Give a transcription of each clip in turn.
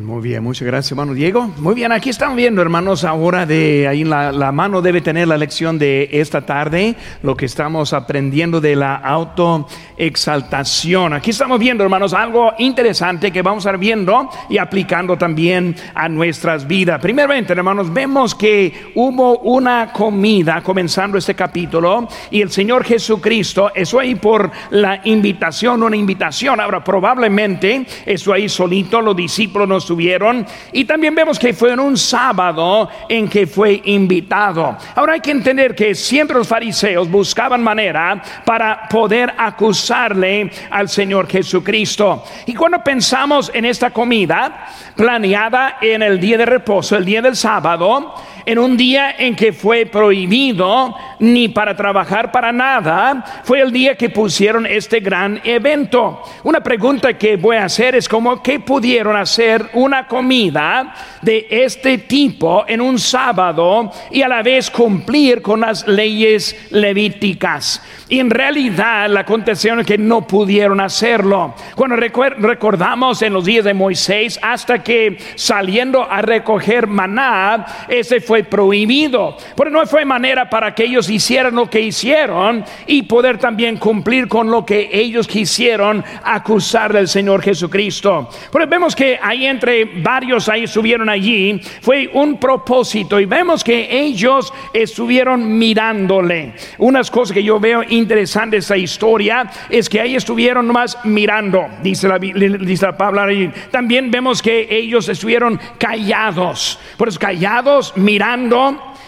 Muy bien, muchas gracias, hermano Diego. Muy bien, aquí estamos viendo, hermanos, ahora de ahí la, la, mano debe tener la lección de esta tarde, lo que estamos aprendiendo de la autoexaltación. Aquí estamos viendo, hermanos, algo interesante que vamos a estar viendo y aplicando también a nuestras vidas. Primeramente, hermanos, vemos que hubo una comida comenzando este capítulo y el Señor Jesucristo, eso ahí por la invitación, una invitación. Ahora, probablemente, eso ahí solito, los discípulos estuvieron. Y también vemos que fue en un sábado en que fue invitado. Ahora hay que entender que siempre los fariseos buscaban manera para poder acusarle al Señor Jesucristo. Y cuando pensamos en esta comida planeada en el día de reposo, el día del sábado, en un día en que fue prohibido ni para trabajar para nada, fue el día que pusieron este gran evento. Una pregunta que voy a hacer es como que pudieron hacer una comida de este tipo en un sábado y a la vez cumplir con las leyes levíticas. Y en realidad la contestación es que no pudieron hacerlo. Cuando recordamos en los días de Moisés, hasta que saliendo a recoger maná, ese fue prohibido. Pero no fue manera para que ellos hicieran lo que hicieron y poder también cumplir con lo que ellos quisieron acusar del Señor Jesucristo. Pero vemos que ahí entre varios ahí estuvieron allí, fue un propósito y vemos que ellos estuvieron mirándole. Unas cosas que yo veo interesante de esta historia es que ahí estuvieron más mirando, dice la, dice la palabra. También vemos que ellos estuvieron callados, por eso callados, mirando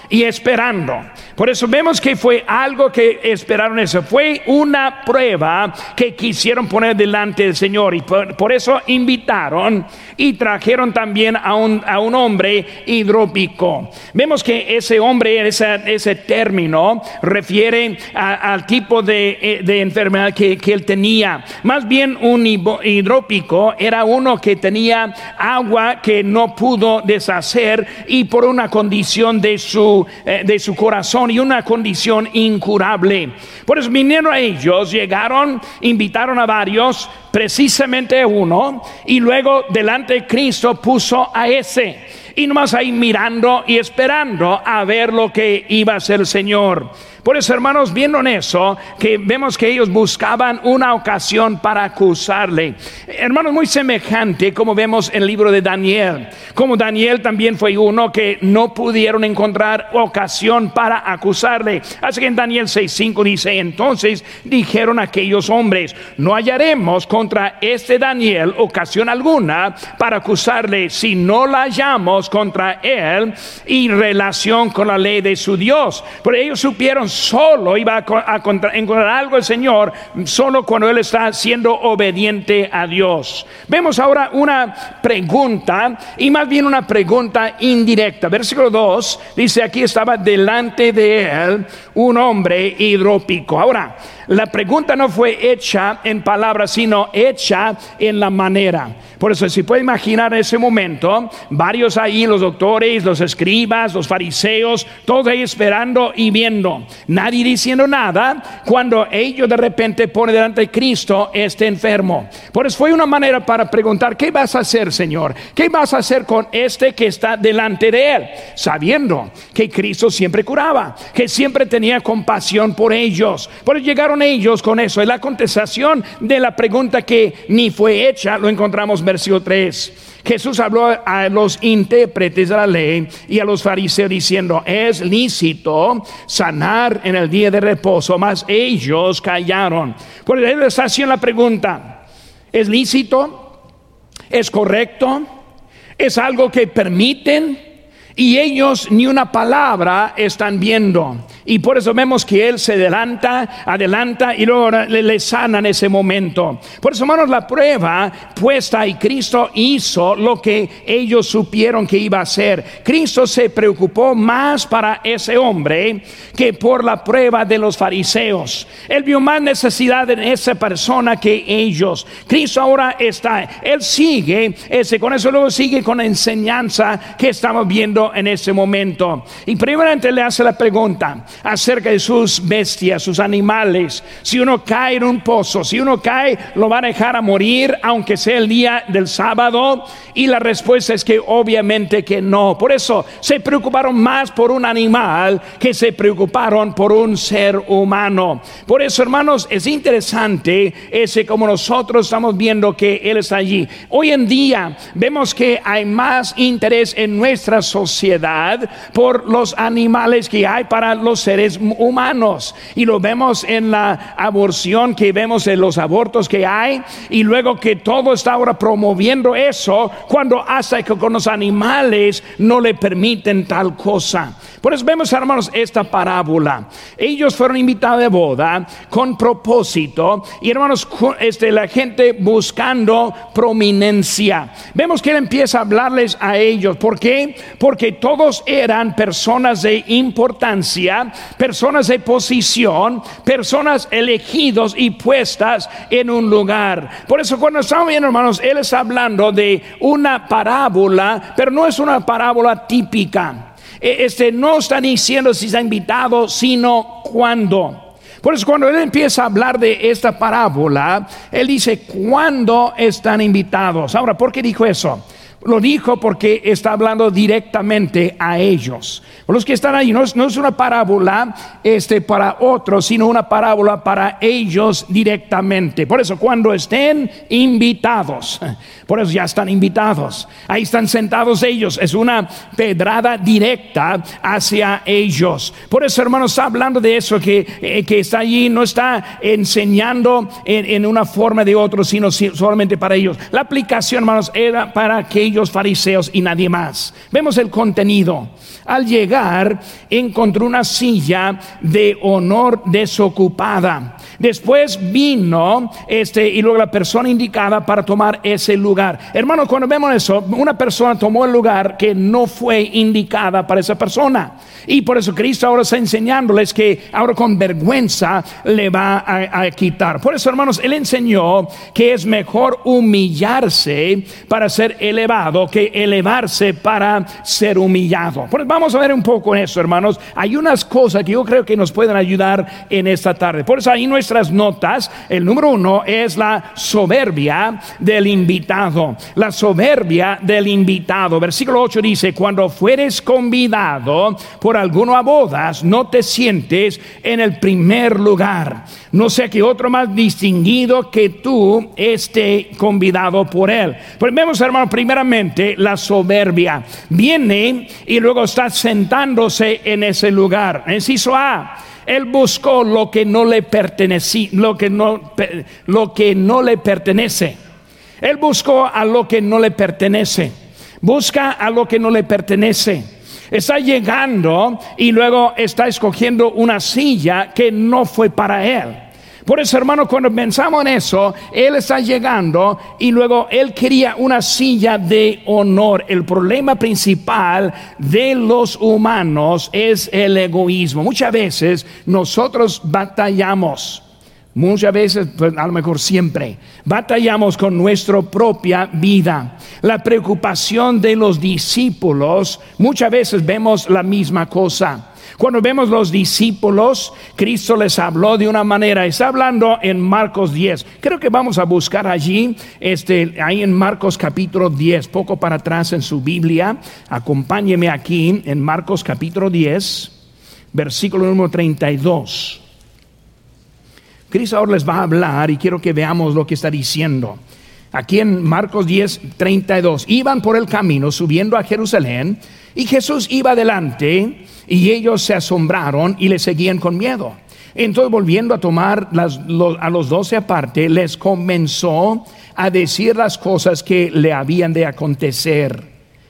y esperando. Por eso vemos que fue algo que esperaron eso. Fue una prueba que quisieron poner delante del Señor. Y por, eso invitaron y trajeron también a un, a un hombre hidrópico. Vemos que ese hombre, ese, ese término, refiere al tipo de, eh, de enfermedad que, que, él tenía. Más bien un hidrópico era uno que tenía agua que no pudo deshacer y por una condición de su, eh, de su corazón y una condición incurable. Por eso vinieron a ellos, llegaron, invitaron a varios, precisamente uno, y luego delante de Cristo puso a ese. Y nomás ahí mirando y esperando a ver lo que iba a hacer el Señor. Por eso, hermanos, viendo en eso, que vemos que ellos buscaban una ocasión para acusarle. Hermanos, muy semejante como vemos en el libro de Daniel. Como Daniel también fue uno que no pudieron encontrar ocasión para acusarle. Así que en Daniel 6:5 dice, entonces dijeron aquellos hombres, no hallaremos contra este Daniel ocasión alguna para acusarle si no la hallamos contra él y relación con la ley de su Dios. Pero ellos supieron solo iba a, encontrar algo el Señor, solo cuando Él está siendo obediente a Dios. Vemos ahora una pregunta y más bien una pregunta indirecta. Versículo 2 dice, aquí estaba delante de Él un hombre hidrópico. Ahora, la pregunta no fue hecha en palabras, sino hecha en la manera. Por eso, si puede imaginar ese momento, varios ahí, los doctores, los escribas, los fariseos, todos ahí esperando y viendo, nadie diciendo nada, cuando ellos de repente ponen delante de Cristo este enfermo. Por eso fue una manera para preguntar, ¿qué vas a hacer, Señor? ¿Qué vas a hacer con este que está delante de él? Sabiendo que Cristo siempre curaba, que siempre tenía compasión por ellos. Por eso llegaron ellos con eso. Y la contestación de la pregunta que ni fue hecha, lo encontramos en versículo 3. Jesús habló a los intérpretes de la ley y a los fariseos diciendo, es lícito sanar en el día de reposo, mas ellos callaron. Por eso les hacían la pregunta, ¿es lícito? ¿Es correcto? ¿Es algo que permiten? Y ellos ni una palabra están viendo. Y por eso vemos que Él se adelanta, adelanta y luego le, sana en ese momento. Por eso, hermanos, la prueba puesta y Cristo hizo lo que ellos supieron que iba a hacer. Cristo se preocupó más para ese hombre que por la prueba de los fariseos. Él vio más necesidad en esa persona que ellos. Cristo ahora está, Él sigue, ese, con eso luego sigue con la enseñanza que estamos viendo en ese momento. Y primeramente le hace la pregunta. acerca de sus bestias, sus animales. Si uno cae en un pozo, si uno cae, lo van a dejar a morir, aunque sea el día del sábado. Y la respuesta es que obviamente que no. Por eso se preocuparon más por un animal que se preocuparon por un ser humano. Por eso, hermanos, es interesante ese como nosotros estamos viendo que Él está allí. Hoy en día vemos que hay más interés en nuestra sociedad por los animales que hay para los seres humanos. Y lo vemos en la aborción, que vemos en los abortos que hay, y luego que todo está ahora promoviendo eso, cuando hasta que con los animales no le permiten tal cosa. Por eso vemos, hermanos, esta parábola. Ellos fueron invitados de boda con propósito, y hermanos, este, la gente buscando prominencia. Vemos que él empieza a hablarles a ellos. ¿Por qué? Porque todos eran personas de importancia, personas de posición, personas elegidos y puestas en un lugar. Por eso cuando estamos viendo, hermanos, él está hablando de una parábola, pero no es una parábola típica. E, este no está diciendo si está invitado, sino cuándo. Por eso cuando él empieza a hablar de esta parábola, él dice, ¿cuándo están invitados? Ahora, ¿por qué dijo eso? Lo dijo porque está hablando directamente a ellos. Los que están ahí, no es, no es, una parábola este, para otros, sino una parábola para ellos directamente. Por eso, cuando estén invitados, por eso ya están invitados, ahí están sentados ellos, es una pedrada directa hacia ellos. Por eso, hermanos, está hablando de eso que, eh, que está allí, no está enseñando en, en una forma de otro, sino solamente para ellos. La aplicación, hermanos, era para aquellos fariseos y nadie más. Vemos el contenido. Al llegar, encontró una silla de honor desocupada. Después vino este y luego la persona indicada para tomar ese lugar. Hermano, cuando vemos eso, una persona tomó el lugar que no fue indicada para esa persona. Y por eso Cristo ahora está enseñándoles que ahora con vergüenza le va a, a quitar. Por eso, hermanos, Él enseñó que es mejor humillarse para ser elevado que elevarse para ser humillado. Vamos a ver un poco eso, hermanos. Hay unas cosas que yo creo que nos pueden ayudar en esta tarde. Por eso ahí nuestras notas, el número uno es la soberbia del invitado. La soberbia del invitado. Versículo 8 dice, cuando fueres convidado por alguno a bodas, no te sientes en el primer lugar. No sea que otro más distinguido que tú esté convidado por él. Pues vemos, hermano, primeramente la soberbia. Viene y luego está sentándose en ese lugar. Enciso A. Él buscó lo que no le pertenecía, lo que no, lo que no le pertenece. Él buscó a lo que no le pertenece. Busca a lo que no le pertenece está llegando y luego está escogiendo una silla que no fue para él. Por eso, hermano, cuando pensamos en eso, Él está llegando y luego Él quería una silla de honor. El problema principal de los humanos es el egoísmo. Muchas veces nosotros batallamos Muchas veces, pues, a lo mejor siempre, batallamos con nuestra propia vida. La preocupación de los discípulos, muchas veces vemos la misma cosa. Cuando vemos los discípulos, Cristo les habló de una manera. Está hablando en Marcos 10. Creo que vamos a buscar allí, este, ahí en Marcos capítulo 10, poco para atrás en su Biblia. Acompáñeme aquí en Marcos capítulo 10, versículo número 32. Cristo ahora les va a hablar y quiero que veamos lo que está diciendo. Aquí en Marcos 10, 32, iban por el camino subiendo a Jerusalén y Jesús iba adelante y ellos se asombraron y le seguían con miedo. Entonces volviendo a tomar a los doce aparte, les comenzó a decir las cosas que le habían de acontecer.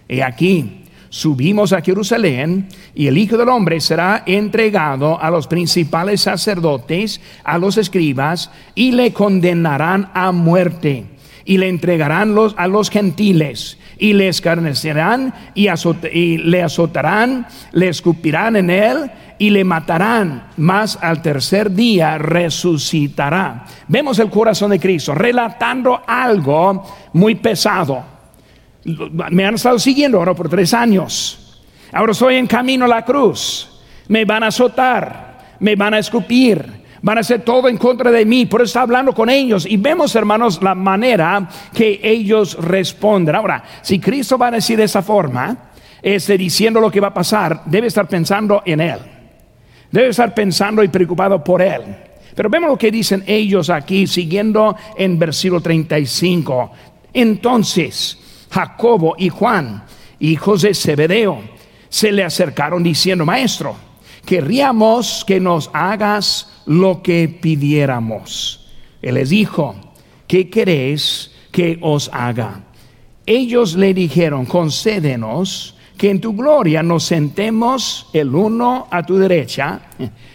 He aquí, subimos a Jerusalén y el Hijo del Hombre será entregado a los principales sacerdotes, a los escribas, y le condenarán a muerte, y le entregarán a los gentiles, y le escarnecerán, y, y le azotarán, le escupirán en él, y le matarán, mas al tercer día resucitará. Vemos el corazón de Cristo relatando algo muy pesado me han estado siguiendo ahora por tres años. Ahora estoy en camino a la cruz. me van a azotar, me van a escupir, van a hacer todo en contra de mí. Por eso está hablando con ellos. Y vemos, hermanos, la manera que ellos responden. Ahora, si Cristo va a decir de esa forma, este, diciendo lo que va a pasar, debe estar pensando en Él. Debe estar pensando y preocupado por Él. Pero vemos lo que dicen ellos aquí, siguiendo en versículo 35. Entonces, Jacobo y Juan, hijos de Zebedeo, se le acercaron diciendo, Maestro, querríamos que nos hagas lo que pidiéramos. Él les dijo, ¿qué queréis que os haga? Ellos le dijeron, concédenos que en tu gloria nos sentemos el uno a tu derecha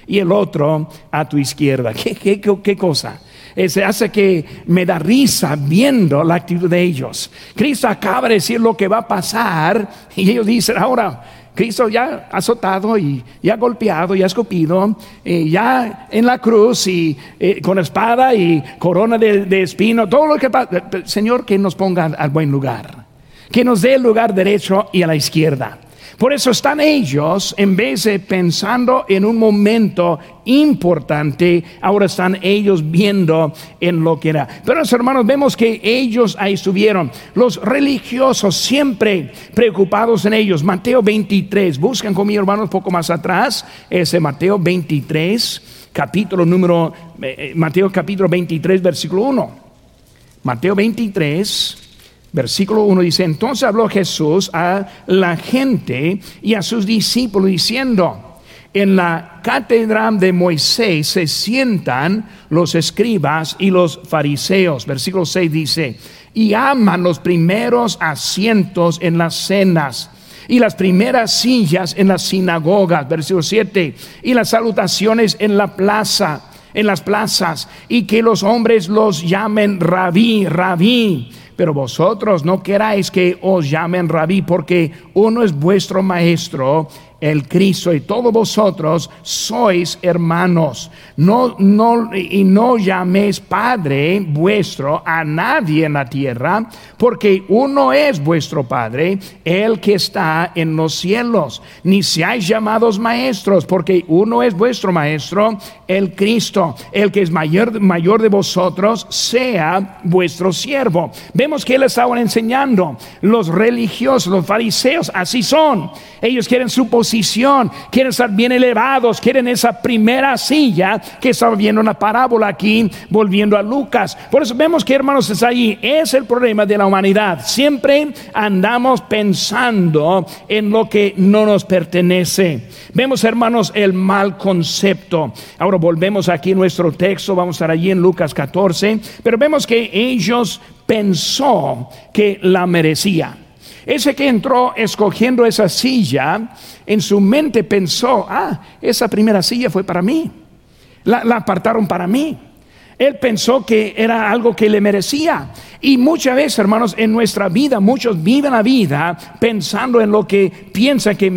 y el otro a tu izquierda. ¿Qué, qué, qué cosa? se hace que me da risa viendo la actitud de ellos. Cristo acaba de decir lo que va a pasar y ellos dicen, ahora, Cristo ya ha azotado y ya golpeado y ha escupido, eh, ya en la cruz y eh, con espada y corona de, espino, todo lo que pasa. Señor, que nos ponga al buen lugar, que nos dé el lugar derecho y a la izquierda. Por eso están ellos, en vez de pensando en un momento importante, ahora están ellos viendo en lo que era. Pero hermanos, vemos que ellos ahí estuvieron. Los religiosos siempre preocupados en ellos. Mateo 23, buscan conmigo hermanos poco más atrás, ese Mateo 23, capítulo número, eh, eh, Mateo capítulo 23, versículo 1. Mateo 23 Versículo 1 dice, entonces habló Jesús a la gente y a sus discípulos diciendo, en la cátedra de Moisés se sientan los escribas y los fariseos. Versículo 6 dice, y aman los primeros asientos en las cenas y las primeras sillas en las sinagogas. Versículo 7, y las salutaciones en la plaza en las plazas y que los hombres los llamen rabí, rabí pero vosotros no queráis que os llamen rabí, porque uno es vuestro maestro el Cristo y todos vosotros sois hermanos. No, no, y no llaméis Padre vuestro a nadie en la tierra, porque uno es vuestro Padre, el que está en los cielos. Ni seáis llamados maestros, porque uno es vuestro Maestro, el Cristo. El que es mayor, mayor de vosotros, sea vuestro siervo. Vemos que él estaba enseñando. Los religiosos, los fariseos, así son. Ellos quieren su posición, quieren estar bien elevados, quieren esa primera silla que estaba viendo una parábola aquí, volviendo a Lucas. Por eso vemos que hermanos es ahí, es el problema de la humanidad. Siempre andamos pensando en lo que no nos pertenece. Vemos hermanos el mal concepto. Ahora volvemos aquí a nuestro texto, vamos a estar allí en Lucas 14, pero vemos que ellos pensó que la merecía. Ese que entró escogiendo esa silla, en su mente pensó, ah, esa primera silla fue para mí. La, apartaron para mí. Él pensó que era algo que le merecía. Y muchas veces, hermanos, en nuestra vida, muchos viven la vida pensando en lo que piensan que,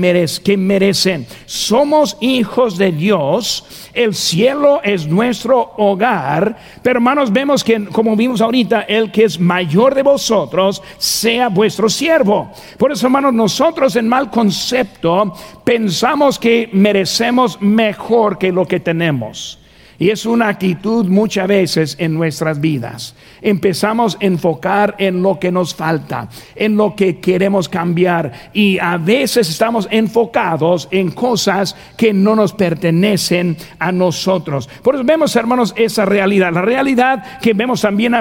que merecen. Somos hijos de Dios, el cielo es nuestro hogar, pero hermanos, vemos que, como vimos ahorita, el que es mayor de vosotros sea vuestro siervo. Por eso, hermanos, nosotros en mal concepto pensamos que merecemos mejor que lo que tenemos. Y es una actitud muchas veces en nuestras vidas. Empezamos a enfocar en lo que nos falta, en lo que queremos cambiar. Y a veces estamos enfocados en cosas que no nos pertenecen a nosotros. Por eso vemos, hermanos, esa realidad. La realidad que vemos también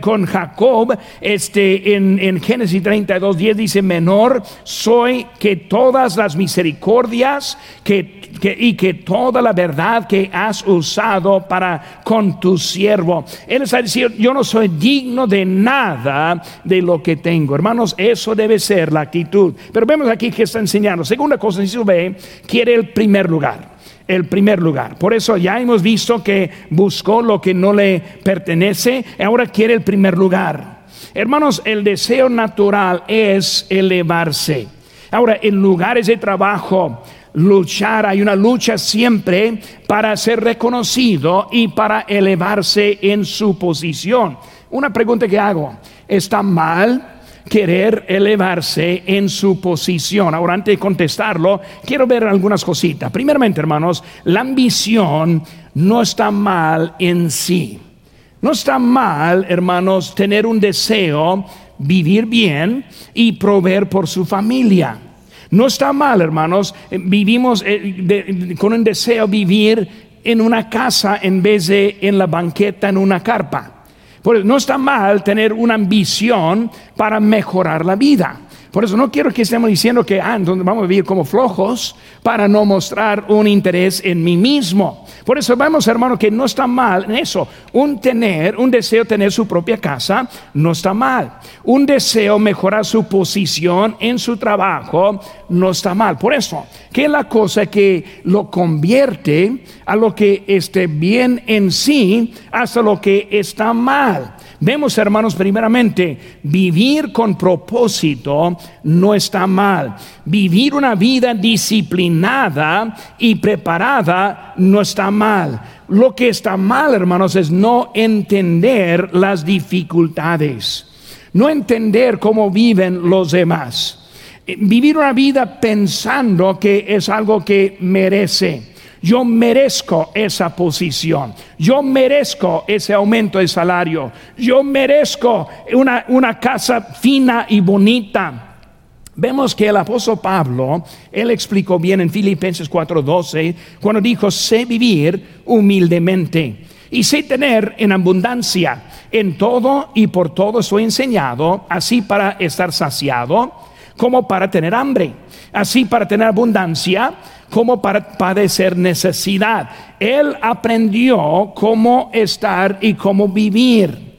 con Jacob, este, en, en Génesis 32, 10 dice, menor soy que todas las misericordias que y que toda la verdad que has usado para con tu siervo. Él está diciendo, yo no soy digno de nada de lo que tengo. Hermanos, eso debe ser la actitud. Pero vemos aquí que está enseñando. Segunda cosa, si ve, quiere el primer lugar el primer lugar. Por eso ya hemos visto que buscó lo que no le pertenece, ahora quiere el primer lugar. Hermanos, el deseo natural es elevarse. Ahora, en lugares de trabajo, luchar, hay una lucha siempre para ser reconocido y para elevarse en su posición. Una pregunta que hago, ¿está mal querer elevarse en su posición. Ahora, antes de contestarlo, quiero ver algunas cositas. Primeramente, hermanos, la ambición no está mal en sí. No está mal, hermanos, tener un deseo, vivir bien y proveer por su familia. No está mal, hermanos, eh, vivimos eh, con un deseo vivir en una casa en vez de en la banqueta en una carpa. Pues no está mal tener una ambición para mejorar la vida. Por eso no quiero que estemos diciendo que ah, vamos a vivir como flojos para no mostrar un interés en mí mismo. Por eso vemos, hermano, que no está mal en eso. Un tener, un deseo tener su propia casa, no está mal. Un deseo mejorar su posición en su trabajo, no está mal. Por eso, que la cosa que lo convierte a lo que esté bien en sí hasta lo que está mal. Vemos, hermanos, primeramente, vivir con propósito no está mal. Vivir una vida disciplinada y preparada no está mal. Lo que está mal, hermanos, es no entender las dificultades, no entender cómo viven los demás. Vivir una vida pensando que es algo que merece yo merezco esa posición, yo merezco ese aumento de salario, yo merezco una, una casa fina y bonita. Vemos que el apóstol Pablo, él explicó bien en Filipenses 4:12, cuando dijo, sé vivir humildemente y sé tener en abundancia. En todo y por todo soy enseñado, así para estar saciado como para tener hambre, así para tener abundancia como para padecer necesidad. Él aprendió cómo estar y cómo vivir.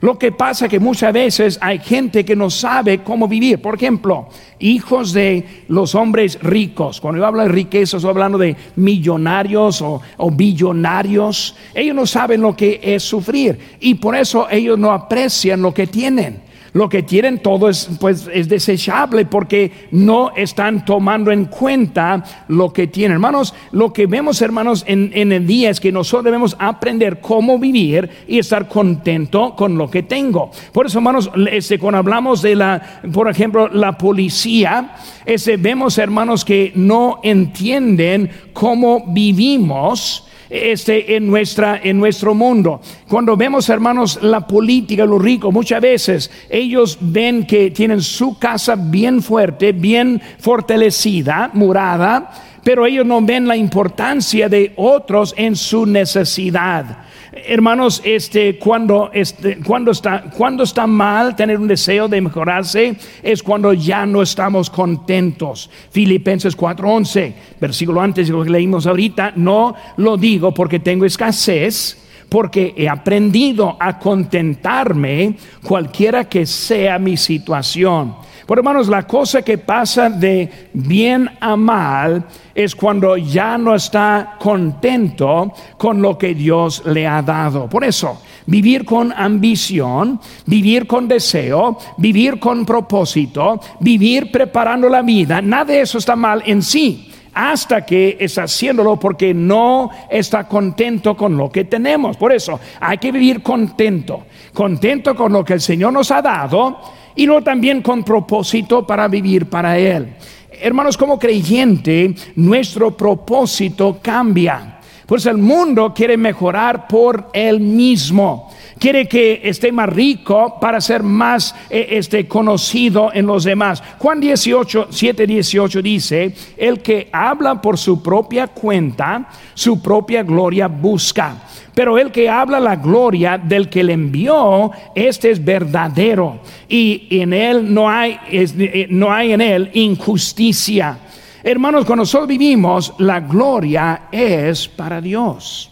Lo que pasa es que muchas veces hay gente que no sabe cómo vivir. Por ejemplo, hijos de los hombres ricos. Cuando yo hablo de riqueza, estoy hablando de millonarios o, o, billonarios. Ellos no saben lo que es sufrir y por eso ellos no aprecian lo que tienen. Lo que tienen todo es, pues, es desechable porque no están tomando en cuenta lo que tienen. Hermanos, lo que vemos, hermanos, en, en el día es que nosotros debemos aprender cómo vivir y estar contento con lo que tengo. Por eso, hermanos, este, cuando hablamos de la, por ejemplo, la policía, ese, vemos, hermanos, que no entienden cómo vivimos este, en, nuestra, en nuestro mundo. Cuando vemos, hermanos, la política, los ricos, muchas veces ellos ven que tienen su casa bien fuerte, bien fortalecida, murada, pero ellos no ven la importancia de otros en su necesidad. Hermanos, este, cuando, este, cuando, está, cuando está mal tener un deseo de mejorarse, es cuando ya no estamos contentos. Filipenses 4:11, versículo antes de lo que leímos ahorita, no lo digo porque tengo escasez, porque he aprendido a contentarme cualquiera que sea mi situación por hermanos, la cosa que pasa de bien a mal es cuando ya no está contento con lo que Dios le ha dado. Por eso, vivir con ambición, vivir con deseo, vivir con propósito, vivir preparando la vida, nada de eso está mal en sí hasta que está haciéndolo porque no está contento con lo que tenemos. Por eso hay que vivir contento, contento con lo que el Señor nos ha dado y luego también con propósito para vivir para Él. Hermanos, como creyente, nuestro propósito cambia. Pues el mundo quiere mejorar por él mismo. Quiere que esté más rico para ser más eh, este, conocido en los demás. Juan 18, 7, 18 dice, el que habla por su propia cuenta, su propia gloria busca pero el que habla la gloria del que le envió, este es verdadero. Y en él no hay, eh, no hay en él injusticia. Hermanos, cuando nosotros vivimos, la gloria es para Dios.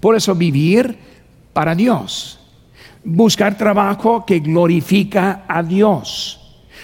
Por eso vivir para Dios. Buscar trabajo que glorifica a Dios.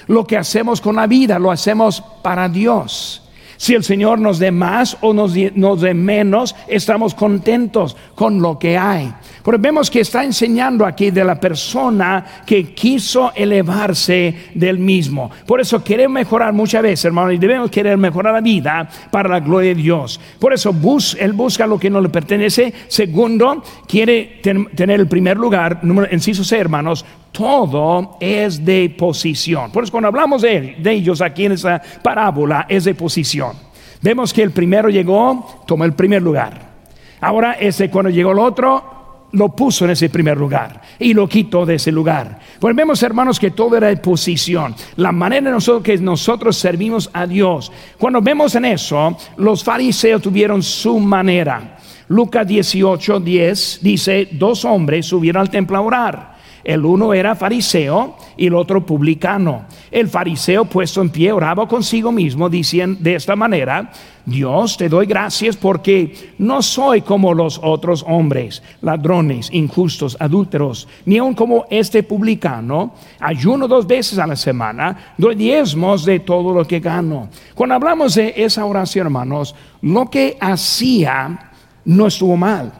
Lo que hacemos con la vida lo hacemos para Dios. Si el Señor nos dé más o nos, dé menos, estamos contentos con lo que hay. Pero vemos que está enseñando aquí de la persona que quiso elevarse del mismo. Por eso queremos mejorar muchas veces, hermano, y debemos querer mejorar la vida para la gloria de Dios. Por eso él busca lo que no le pertenece. Segundo, quiere tener el primer lugar, en sí C, hermanos, todo es de posición. Por eso cuando hablamos de, ellos aquí en esa parábola es de posición. Vemos que el primero llegó, tomó el primer lugar. Ahora ese cuando llegó el otro, lo puso en ese primer lugar y lo quitó de ese lugar. Pues vemos, hermanos, que todo era de posición. La manera en nosotros que nosotros servimos a Dios. Cuando vemos en eso, los fariseos tuvieron su manera. Lucas 18, 10 dice, dos hombres subieron al templo a orar el uno era fariseo y el otro publicano. El fariseo puesto en pie oraba consigo mismo diciendo de esta manera, Dios te doy gracias porque no soy como los otros hombres, ladrones, injustos, adúlteros, ni aun como este publicano. Ayuno dos veces a la semana, doy diezmos de todo lo que gano. Cuando hablamos de esa oración, hermanos, lo que hacía no estuvo mal.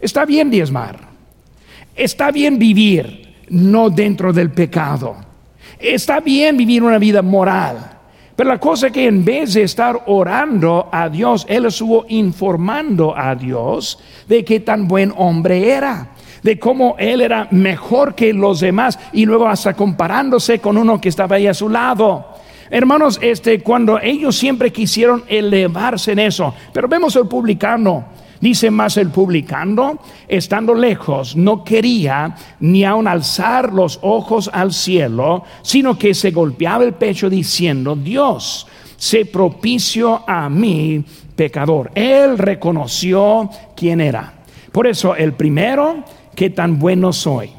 Está bien diezmar Está bien vivir, no dentro del pecado. Está bien vivir una vida moral. Pero la cosa es que en vez de estar orando a Dios, él estuvo informando a Dios de qué tan buen hombre era, de cómo él era mejor que los demás y luego hasta comparándose con uno que estaba ahí a su lado. Hermanos, este cuando ellos siempre quisieron elevarse en eso, pero vemos al publicano Dice más el publicano, estando lejos, no quería ni aun alzar los ojos al cielo, sino que se golpeaba el pecho diciendo, Dios, se propicio a mí, pecador. Él reconoció quién era. Por eso, el primero, que tan bueno soy.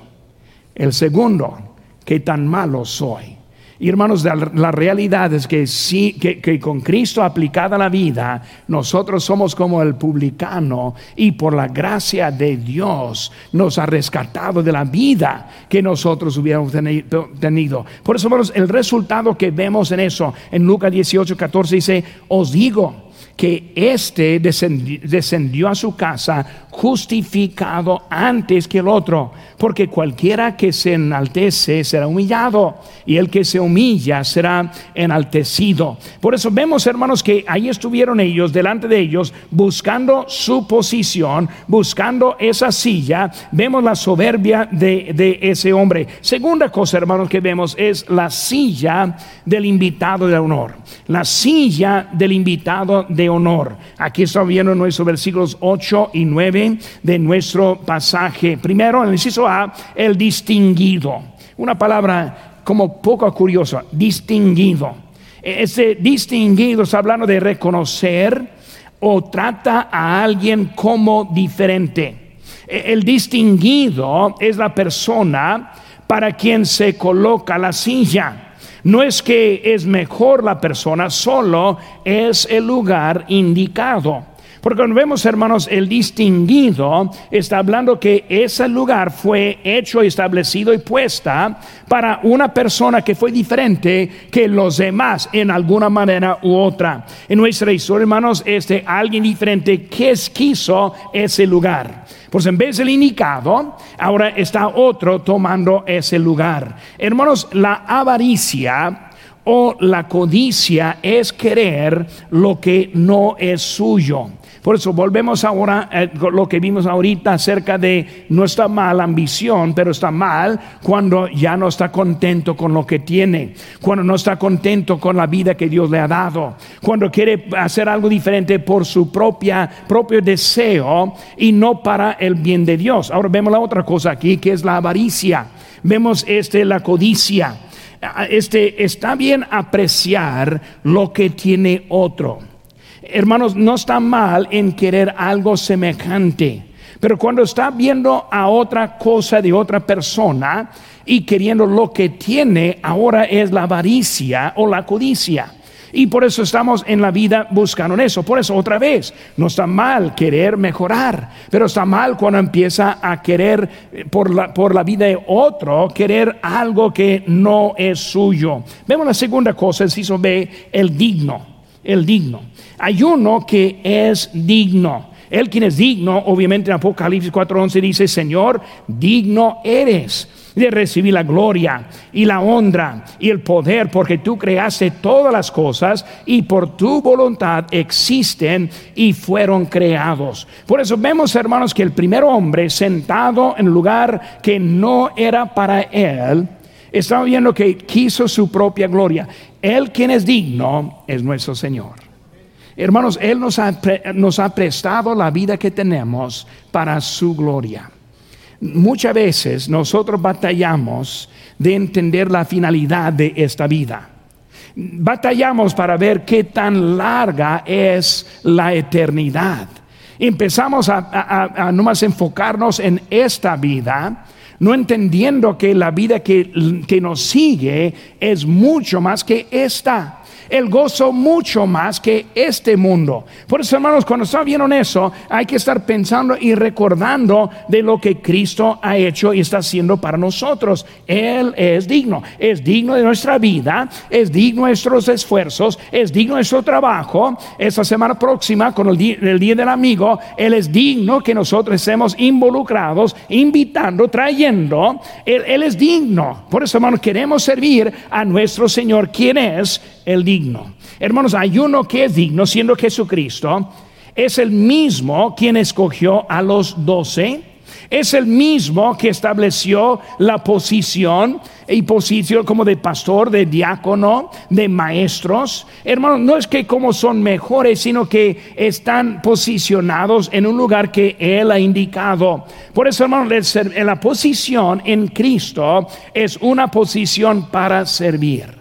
El segundo, que tan malo soy. Y hermanos, la realidad es que sí, que, con Cristo aplicada la vida, nosotros somos como el publicano y por la gracia de Dios nos ha rescatado de la vida que nosotros hubiéramos tenido. Por eso, hermanos, el resultado que vemos en eso, en Lucas 18, 14 dice, os digo, que éste descendió a su casa justificado antes que el otro, porque cualquiera que se enaltece será humillado y el que se humilla será enaltecido. Por eso vemos, hermanos, que ahí estuvieron ellos, delante de ellos, buscando su posición, buscando esa silla. Vemos la soberbia de, de ese hombre. Segunda cosa, hermanos, que vemos es la silla del invitado de honor. La silla del invitado de honor. Aquí estamos viendo nuestros versículos 8 y 9 de nuestro pasaje. Primero, en el inciso A, el distinguido. Una palabra como poco curiosa, distinguido. Ese distinguido está hablando de reconocer o trata a alguien como diferente. El distinguido es la persona para quien se coloca la silla. No es que es mejor la persona, solo es el lugar indicado. Porque cuando vemos, hermanos, el distinguido está hablando que ese lugar fue hecho establecido y puesta para una persona que fue diferente que los demás en alguna manera u otra. En nuestra historia, hermanos, este alguien diferente que quiso ese lugar. Pues en vez del indicado, ahora está otro tomando ese lugar. Hermanos, la avaricia o la codicia es querer lo que no es suyo. Por eso volvemos ahora a lo que vimos ahorita acerca de no está mal ambición, pero está mal cuando ya no está contento con lo que tiene, cuando no está contento con la vida que Dios le ha dado, cuando quiere hacer algo diferente por su propia propio deseo y no para el bien de Dios. Ahora vemos la otra cosa aquí que es la avaricia. Vemos este la codicia. Este está bien apreciar lo que tiene otro hermanos, no está mal en querer algo semejante. Pero cuando está viendo a otra cosa de otra persona y queriendo lo que tiene, ahora es la avaricia o la codicia. Y por eso estamos en la vida buscando eso. Por eso otra vez, no está mal querer mejorar, pero está mal cuando empieza a querer eh, por la, por la vida de otro, querer algo que no es suyo. Vemos la segunda cosa, el hizo B, el digno, el digno. Hay uno que es digno. Él quien es digno, obviamente en Apocalipsis 4:11 dice, Señor, digno eres de recibir la gloria y la honra y el poder, porque tú creaste todas las cosas y por tu voluntad existen y fueron creados. Por eso vemos, hermanos, que el primer hombre sentado en lugar que no era para él, estaba viendo que quiso su propia gloria. Él quien es digno es nuestro Señor. Hermanos, Él nos ha, prestado la vida que tenemos para su gloria. Muchas veces nosotros batallamos de entender la finalidad de esta vida. Batallamos para ver qué tan larga es la eternidad. Empezamos a, a, nomás enfocarnos en esta vida, no entendiendo que la vida que, que nos sigue es mucho más que esta el gozo mucho más que este mundo. Por eso, hermanos, cuando está viendo eso, hay que estar pensando y recordando de lo que Cristo ha hecho y está haciendo para nosotros. Él es digno, es digno de nuestra vida, es digno de nuestros esfuerzos, es digno de nuestro trabajo. Esta semana próxima, con el día, el día del amigo, Él es digno que nosotros estemos involucrados, invitando, trayendo. Él, él es digno. Por eso, hermanos, queremos servir a nuestro Señor, quien es el digno. Hermanos, hay uno que es digno, siendo Jesucristo, es el mismo quien escogió a los doce, es el mismo que estableció la posición y posición como de pastor, de diácono, de maestros. Hermanos, no es que como son mejores, sino que están posicionados en un lugar que Él ha indicado. Por eso, hermanos, la posición en Cristo es una posición para servir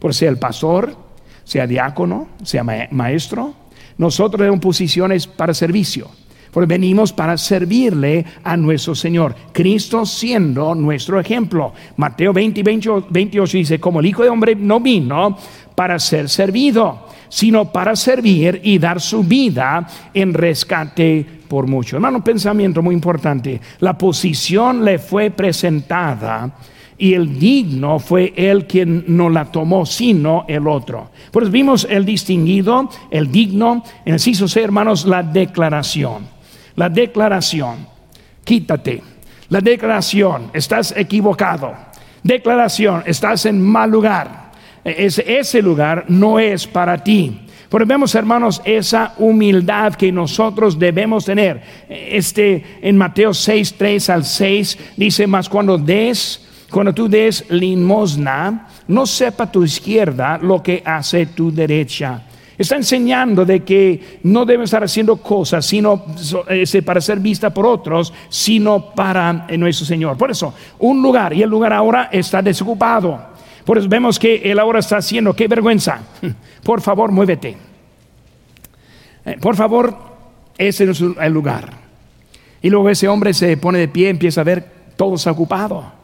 por sea el pastor, sea diácono, sea maestro. Nosotros tenemos posiciones para servicio. Porque venimos para servirle a nuestro Señor. Cristo siendo nuestro ejemplo. Mateo 20 y 28 dice, como el Hijo de Hombre no vino para ser servido, sino para servir y dar su vida en rescate por mucho. Hermano, un pensamiento muy importante. La posición le fue presentada y el digno fue él quien no la tomó, sino el otro. Pues vimos el distinguido, el digno, en el hermanos, la declaración. La declaración, quítate. La declaración, estás equivocado. Declaración, estás en mal lugar. Ese, ese lugar no es para ti. Pero vemos, hermanos, esa humildad que nosotros debemos tener. Este en Mateo 6, 3 al 6 dice, más cuando des cuando tú des limosna, no sepa tu izquierda lo que hace tu derecha. Está enseñando de que no debe estar haciendo cosas sino este, para ser vista por otros, sino para nuestro Señor. Por eso, un lugar y el lugar ahora está desocupado. Por eso vemos que él ahora está haciendo, qué vergüenza. Por favor, muévete. Eh, por favor, ese es el lugar. Y luego ese hombre se pone de pie, empieza a ver todo está ocupado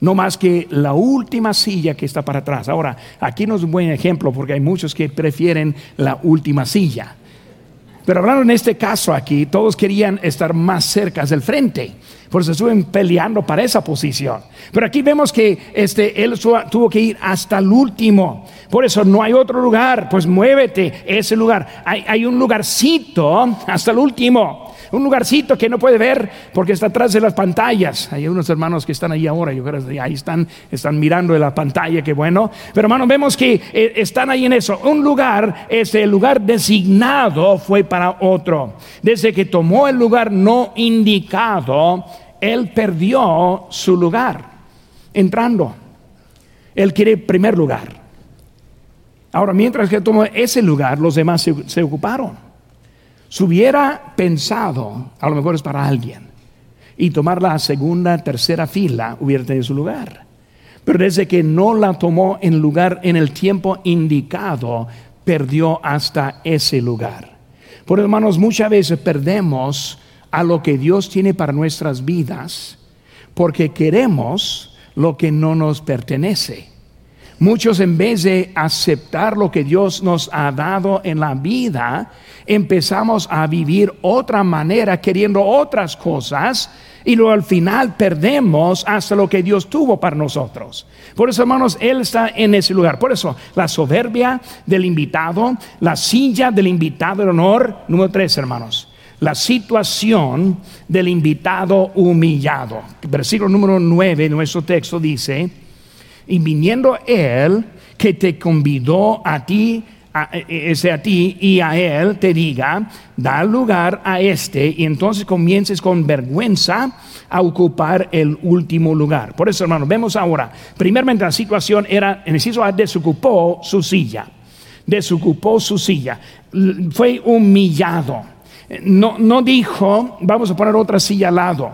no más que la última silla que está para atrás. Ahora, aquí no es un buen ejemplo porque hay muchos que prefieren la última silla. Pero hablando en este caso aquí, todos querían estar más cerca del frente. Por eso estuvieron peleando para esa posición. Pero aquí vemos que este, él tuvo que ir hasta el último. Por eso no hay otro lugar. Pues muévete ese lugar. Hay, hay un lugarcito hasta el último un lugarcito que no puede ver porque está atrás de las pantallas. Hay unos hermanos que están ahí ahora, yo creo que ahí están, están mirando en la pantalla, qué bueno. Pero hermanos, vemos que eh, están ahí en eso. Un lugar, ese lugar designado fue para otro. Desde que tomó el lugar no indicado, él perdió su lugar entrando. Él quiere primer lugar. Ahora, mientras que tomó ese lugar, los demás se ocuparon. Si hubiera pensado, a lo mejor es para alguien, y tomar la segunda, tercera fila, hubiera tenido su lugar. Pero desde que no la tomó en lugar en el tiempo indicado, perdió hasta ese lugar. Por hermanos, muchas veces perdemos a lo que Dios tiene para nuestras vidas porque queremos lo que no nos pertenece. Muchos en vez de aceptar lo que Dios nos ha dado en la vida, empezamos a vivir otra manera, queriendo otras cosas, y luego al final perdemos hasta lo que Dios tuvo para nosotros. Por eso, hermanos, Él está en ese lugar. Por eso, la soberbia del invitado, la silla del invitado de honor, número tres, hermanos. la situación del invitado humillado. Versículo número 9 de nuestro texto dice, y viniendo él que te convidó a ti, a, ese a ti y a él te diga, da lugar a este y entonces comiences con vergüenza a ocupar el último lugar. Por eso, hermanos, vemos ahora, primeramente la situación era, en el A, desocupó su silla, desocupó su silla, fue humillado. No, no dijo, vamos a poner otra silla al lado,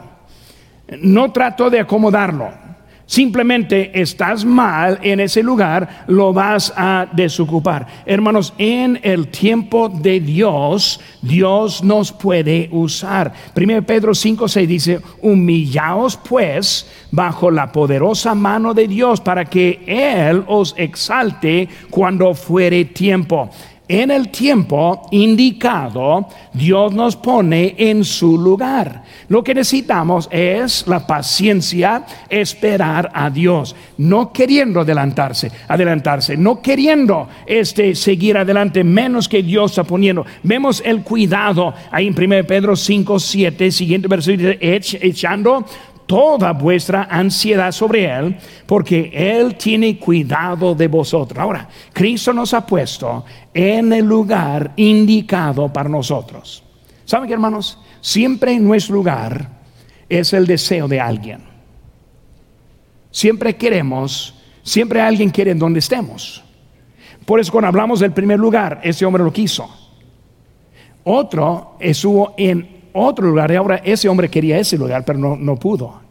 no trató de acomodarlo Simplemente estás mal en ese lugar, lo vas a desocupar. Hermanos, en el tiempo de Dios, Dios nos puede usar. 1 Pedro 5, 6 dice, humillaos pues bajo la poderosa mano de Dios para que Él os exalte cuando fuere tiempo en el tiempo indicado, Dios nos pone en su lugar. Lo que necesitamos es la paciencia, esperar a Dios, no queriendo adelantarse, adelantarse, no queriendo este seguir adelante menos que Dios está poniendo. Vemos el cuidado ahí en 1 Pedro 5, 7, siguiente versículo, echando toda vuestra ansiedad sobre Él, porque Él tiene cuidado de vosotros. Ahora, Cristo nos ha puesto en el lugar indicado para nosotros. ¿Saben qué, hermanos? Siempre en nuestro lugar es el deseo de alguien. Siempre queremos, siempre alguien quiere en donde estemos. Por eso cuando hablamos del primer lugar, ese hombre lo quiso. Otro estuvo en otro lugar y ahora ese hombre quería ese lugar, pero no, no pudo.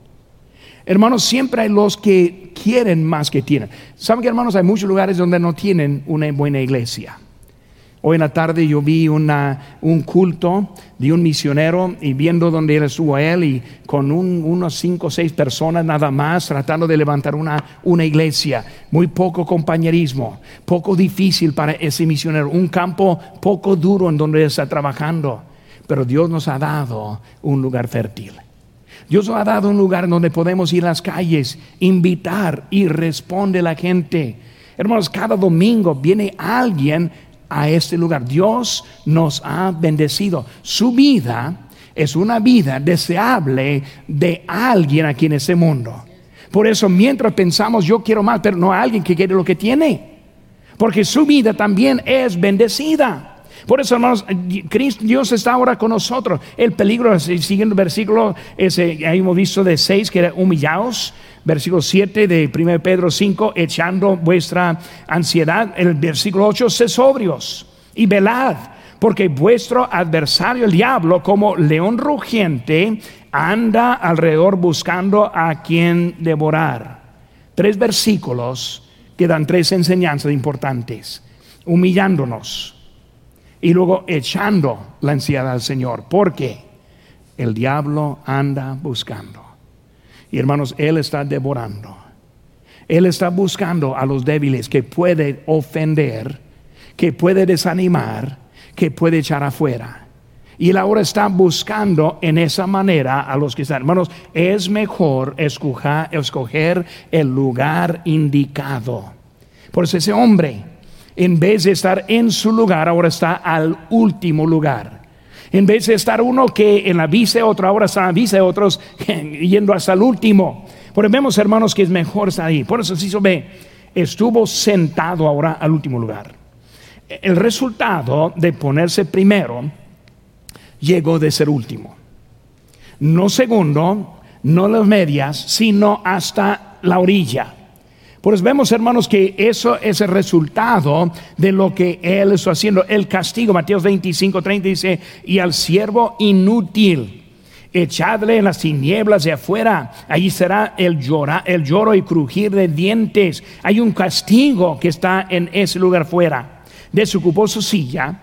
Hermanos, siempre hay los que quieren más que tienen. ¿Saben que hermanos? Hay muchos lugares donde no tienen una buena iglesia. Hoy en la tarde yo vi una, un culto de un misionero y viendo donde era estuvo él y con unos cinco o seis personas nada más tratando de levantar una, una iglesia. Muy poco compañerismo, poco difícil para ese misionero, un campo poco duro en donde está trabajando pero Dios nos ha dado un lugar fértil. Dios nos ha dado un lugar donde podemos ir a las calles, invitar y responde la gente. Hermanos, cada domingo viene alguien a este lugar. Dios nos ha bendecido. Su vida es una vida deseable de alguien aquí en este mundo. Por eso mientras pensamos yo quiero más, pero no hay alguien que quiere lo que tiene. Porque su vida también es bendecida. Por eso, hermanos, Dios está ahora con nosotros. El peligro, siguiendo el versículo, ese, hemos visto de 6 que era humillados. Versículo 7 de 1 Pedro 5, echando vuestra ansiedad. El versículo 8, sé sobrios y velad, porque vuestro adversario, el diablo, como león rugiente, anda alrededor buscando a quien devorar. Tres versículos que dan tres enseñanzas importantes. Humillándonos y luego echando la ansiedad al Señor. Porque el diablo anda buscando. Y hermanos, Él está devorando. Él está buscando a los débiles que puede ofender, que puede desanimar, que puede echar afuera. Y él ahora está buscando en esa manera a los que están. Hermanos, es mejor escoger, escoger el lugar indicado. Por eso ese hombre en vez de estar en su lugar, ahora está al último lugar. En vez de estar uno que en la vista de otro, ahora está en la vista de otros, yendo hasta el último. Pero vemos, hermanos, que es mejor estar ahí. Por eso, si se ve, estuvo sentado ahora al último lugar. El resultado de ponerse primero llegó de ser último. No segundo, no las medias, sino hasta la orilla. Pues vemos, hermanos, que eso es el resultado de lo que Él está haciendo. El castigo, Mateo 25, 30 dice, y al siervo inútil, echadle en las tinieblas de afuera, allí será el, llora, el lloro y crujir de dientes. Hay un castigo que está en ese lugar fuera. Desocupó su silla,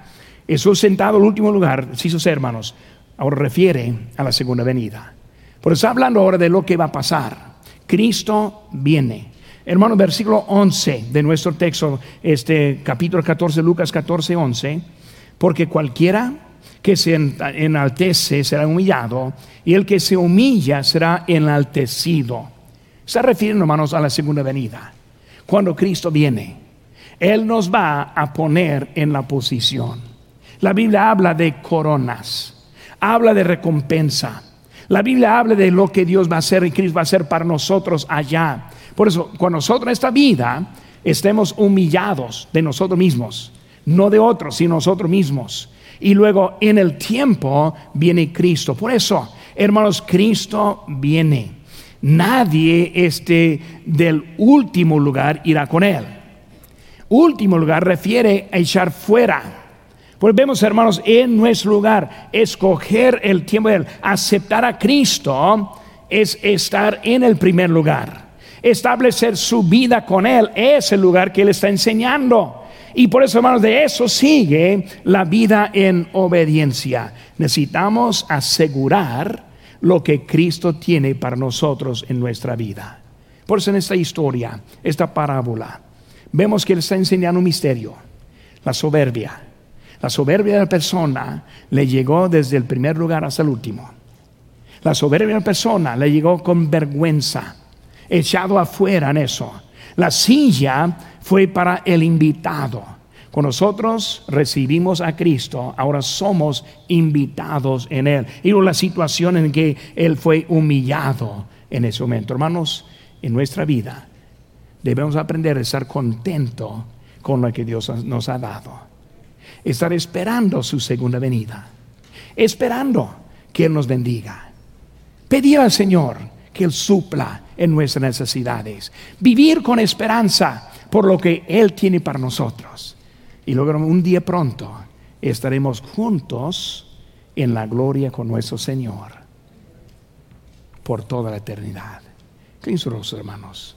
eso sentado en el último lugar, si sus hermanos, ahora refiere a la segunda venida. Por eso hablando ahora de lo que va a pasar. Cristo viene. Hermano, versículo 11 de nuestro texto, este capítulo 14, Lucas 14, 11, porque cualquiera que se enaltece será humillado y el que se humilla será enaltecido. Está refiriendo, hermanos, a la segunda venida. Cuando Cristo viene, Él nos va a poner en la posición. La Biblia habla de coronas, habla de recompensa. La Biblia habla de lo que Dios va a hacer y Cristo va a hacer para nosotros allá. Por eso, cuando nosotros en esta vida estemos humillados de nosotros mismos, no de otros, sino nosotros mismos. Y luego en el tiempo viene Cristo. Por eso, hermanos, Cristo viene. Nadie este del último lugar irá con él. Último lugar refiere a echar fuera. Pues vemos, hermanos, en nuestro lugar, escoger el tiempo de él, aceptar a Cristo es estar en el primer lugar. Establecer su vida con él es el lugar que él está enseñando. Y por eso, hermanos, de eso sigue la vida en obediencia. Necesitamos asegurar lo que Cristo tiene para nosotros en nuestra vida. Por eso en esta historia, esta parábola, vemos que Él está enseñando un misterio, la soberbia. La soberbia de la persona le llegó desde el primer lugar hasta el último. La soberbia de la persona le llegó con vergüenza, echado afuera en eso. La silla fue para el invitado. Con nosotros recibimos a Cristo, ahora somos invitados en Él. Y la situación en que Él fue humillado en ese momento. Hermanos, en nuestra vida debemos aprender a estar contento con lo que Dios nos ha dado. Estar esperando su segunda venida. Esperando que Él nos bendiga. Pedir al Señor que Él supla en nuestras necesidades. Vivir con esperanza por lo que Él tiene para nosotros. Y luego un día pronto estaremos juntos en la gloria con nuestro Señor por toda la eternidad. ¿Qué hermanos?